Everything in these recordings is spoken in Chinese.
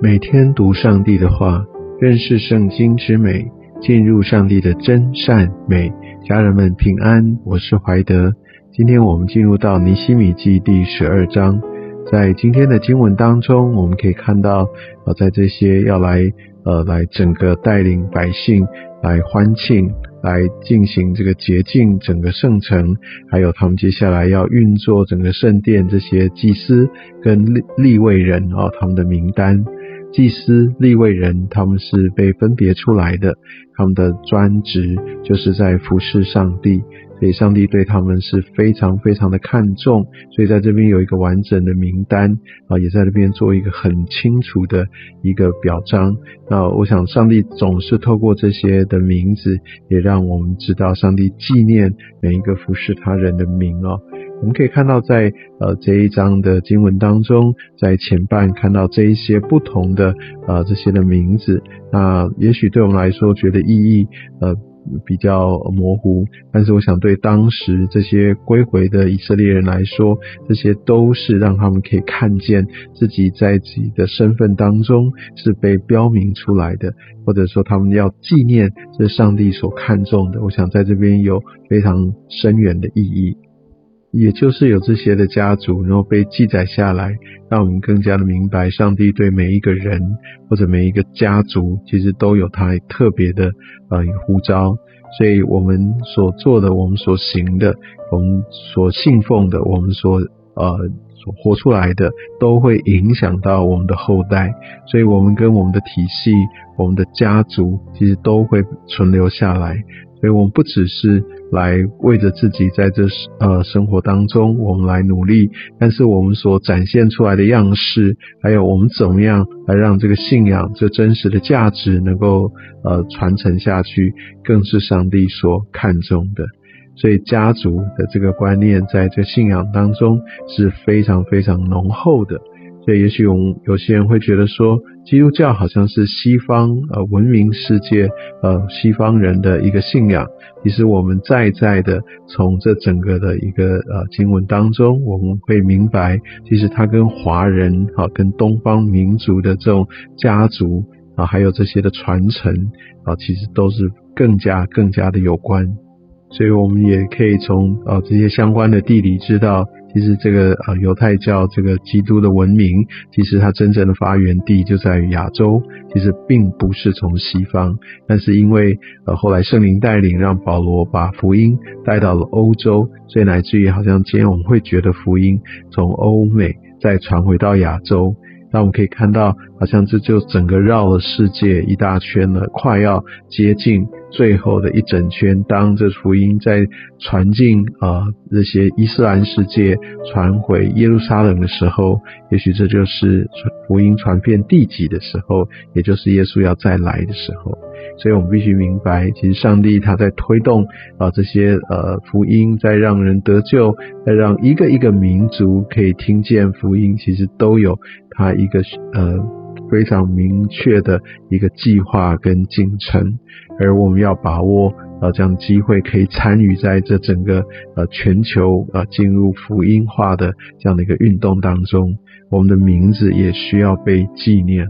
每天读上帝的话，认识圣经之美，进入上帝的真善美。家人们平安，我是怀德。今天我们进入到尼希米记第十二章，在今天的经文当中，我们可以看到，呃，在这些要来，呃，来整个带领百姓来欢庆，来进行这个洁净整个圣城，还有他们接下来要运作整个圣殿这些祭司跟立立位人啊，他们的名单。祭司、立位人，他们是被分别出来的，他们的专职就是在服侍上帝，所以上帝对他们是非常非常的看重，所以在这边有一个完整的名单啊，也在这边做一个很清楚的一个表彰。那我想，上帝总是透过这些的名字，也让我们知道上帝纪念每一个服侍他人的名哦。我们可以看到，在呃这一章的经文当中，在前半看到这一些不同的呃这些的名字，那也许对我们来说觉得意义呃比较模糊，但是我想对当时这些归回的以色列人来说，这些都是让他们可以看见自己在自己的身份当中是被标明出来的，或者说他们要纪念这上帝所看重的。我想在这边有非常深远的意义。也就是有这些的家族，然后被记载下来，让我们更加的明白，上帝对每一个人或者每一个家族，其实都有他特别的呃呼召。所以我们所做的，我们所行的，我们所信奉的，我们所呃所活出来的，都会影响到我们的后代。所以，我们跟我们的体系、我们的家族，其实都会存留下来。所以我们不只是来为着自己在这呃生活当中，我们来努力，但是我们所展现出来的样式，还有我们怎么样来让这个信仰这真实的价值能够呃传承下去，更是上帝所看重的。所以家族的这个观念，在这信仰当中是非常非常浓厚的。所以，也许我们有些人会觉得说，基督教好像是西方呃文明世界呃西方人的一个信仰。其实，我们在在的从这整个的一个呃经文当中，我们会明白，其实它跟华人啊，跟东方民族的这种家族啊，还有这些的传承啊，其实都是更加更加的有关。所以，我们也可以从呃这些相关的地理知道。其实这个呃犹太教这个基督的文明，其实它真正的发源地就在于亚洲，其实并不是从西方。但是因为呃后来圣灵带领，让保罗把福音带到了欧洲，所以乃至于好像今天我们会觉得福音从欧美再传回到亚洲。那我们可以看到，好像这就整个绕了世界一大圈了，快要接近最后的一整圈。当这福音在传进啊这些伊斯兰世界，传回耶路撒冷的时候，也许这就是福音传遍地极的时候，也就是耶稣要再来的时候。所以我们必须明白，其实上帝他在推动啊这些呃福音，在让人得救，在让一个一个民族可以听见福音，其实都有他一个呃非常明确的一个计划跟进程，而我们要把握啊这样机会，可以参与在这整个呃全球啊进入福音化的这样的一个运动当中，我们的名字也需要被纪念。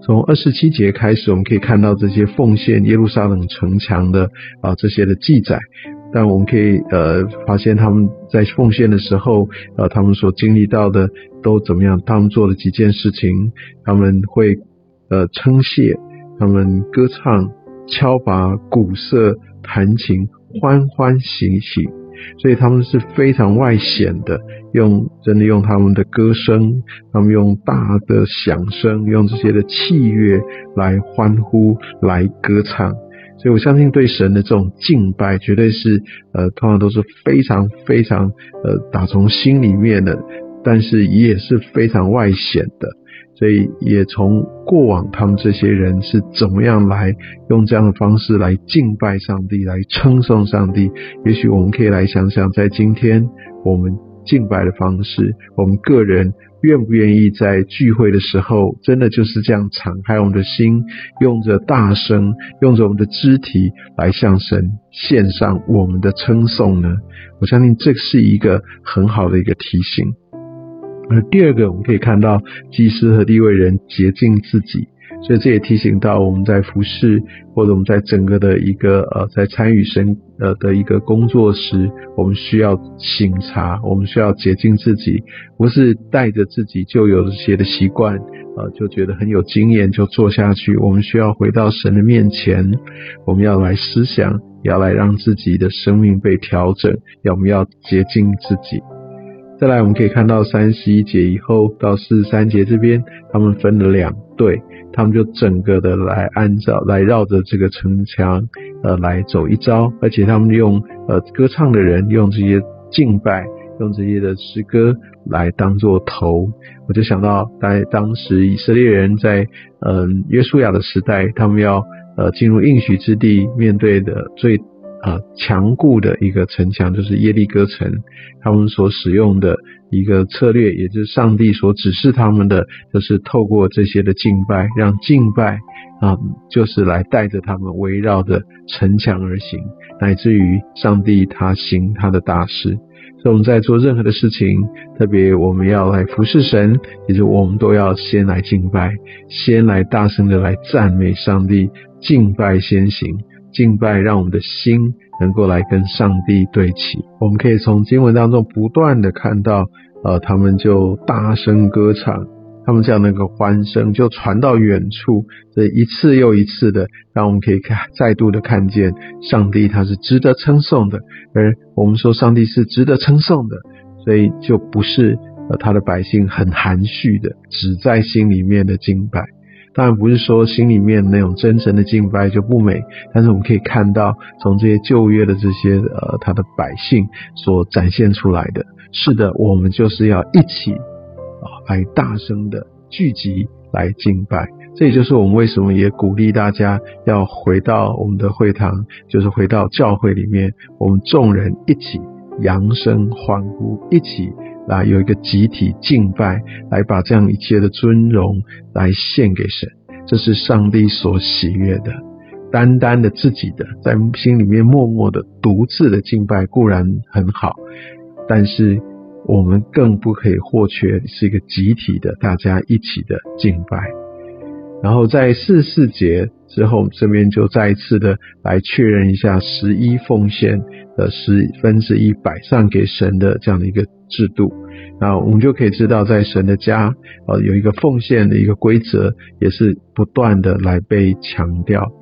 从二十七节开始，我们可以看到这些奉献耶路撒冷城墙的啊这些的记载。但我们可以呃发现他们在奉献的时候，呃他们所经历到的都怎么样？他们做了几件事情？他们会呃称谢，他们歌唱、敲拔鼓瑟、弹琴，欢欢喜喜。所以他们是非常外显的，用真的用他们的歌声，他们用大的响声，用这些的器乐来欢呼，来歌唱。所以我相信对神的这种敬拜，绝对是呃，通常都是非常非常呃，打从心里面的，但是也是非常外显的。所以也从过往他们这些人是怎么样来用这样的方式来敬拜上帝，来称颂上帝。也许我们可以来想想，在今天我们敬拜的方式，我们个人愿不愿意在聚会的时候，真的就是这样敞开我们的心，用着大声，用着我们的肢体来向神献上我们的称颂呢？我相信这是一个很好的一个提醒。而第二个，我们可以看到祭司和地位人洁净自己。所以这也提醒到我们在服侍，或者我们在整个的一个呃，在参与神呃的一个工作时，我们需要醒察，我们需要洁净自己，不是带着自己就有这些的习惯，呃，就觉得很有经验就做下去。我们需要回到神的面前，我们要来思想，要来让自己的生命被调整，要我们要洁净自己。再来，我们可以看到三十一节以后到四十三节这边，他们分了两队，他们就整个的来按照来绕着这个城墙，呃，来走一招，而且他们用呃歌唱的人用这些敬拜，用这些的诗歌来当做头，我就想到在当时以色列人在嗯约书亚的时代，他们要呃进入应许之地，面对的最。啊，强固的一个城墙就是耶利哥城，他们所使用的一个策略，也就是上帝所指示他们的，就是透过这些的敬拜，让敬拜啊，就是来带着他们围绕着城墙而行，乃至于上帝他行他的大事。所以我们在做任何的事情，特别我们要来服侍神，其实我们都要先来敬拜，先来大声的来赞美上帝，敬拜先行。敬拜让我们的心能够来跟上帝对齐。我们可以从经文当中不断的看到，呃，他们就大声歌唱，他们这样的一个欢声就传到远处，这一次又一次的，让我们可以看再度的看见上帝他是值得称颂的。而我们说上帝是值得称颂的，所以就不是呃他的百姓很含蓄的，只在心里面的敬拜。当然不是说心里面那种真诚的敬拜就不美，但是我们可以看到从这些旧约的这些呃他的百姓所展现出来的，是的，我们就是要一起啊来大声的聚集来敬拜。这也就是我们为什么也鼓励大家要回到我们的会堂，就是回到教会里面，我们众人一起扬声欢呼，一起。来有一个集体敬拜，来把这样一切的尊荣来献给神，这是上帝所喜悦的。单单的自己的在心里面默默的独自的敬拜固然很好，但是我们更不可以或缺是一个集体的大家一起的敬拜。然后在四四节之后，这边就再一次的来确认一下十一奉献的十分之一摆上给神的这样的一个制度。那我们就可以知道，在神的家，呃，有一个奉献的一个规则，也是不断的来被强调。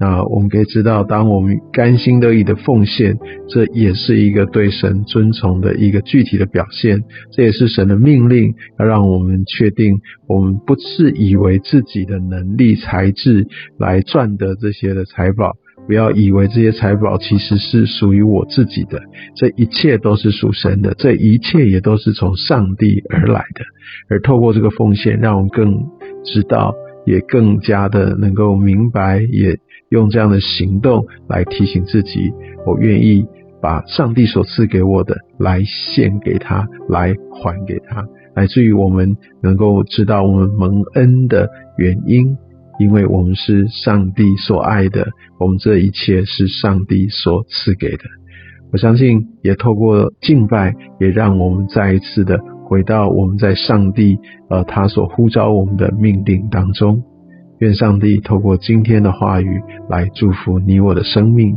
那我们可以知道，当我们甘心乐意的奉献，这也是一个对神尊崇的一个具体的表现。这也是神的命令，要让我们确定，我们不是以为自己的能力、才智来赚得这些的财宝。不要以为这些财宝其实是属于我自己的，这一切都是属神的，这一切也都是从上帝而来的。而透过这个奉献，让我们更知道，也更加的能够明白，也用这样的行动来提醒自己：我愿意把上帝所赐给我的来献给他，来还给他，来自于我们能够知道我们蒙恩的原因。因为我们是上帝所爱的，我们这一切是上帝所赐给的。我相信，也透过敬拜，也让我们再一次的回到我们在上帝呃他所呼召我们的命令当中。愿上帝透过今天的话语来祝福你我的生命。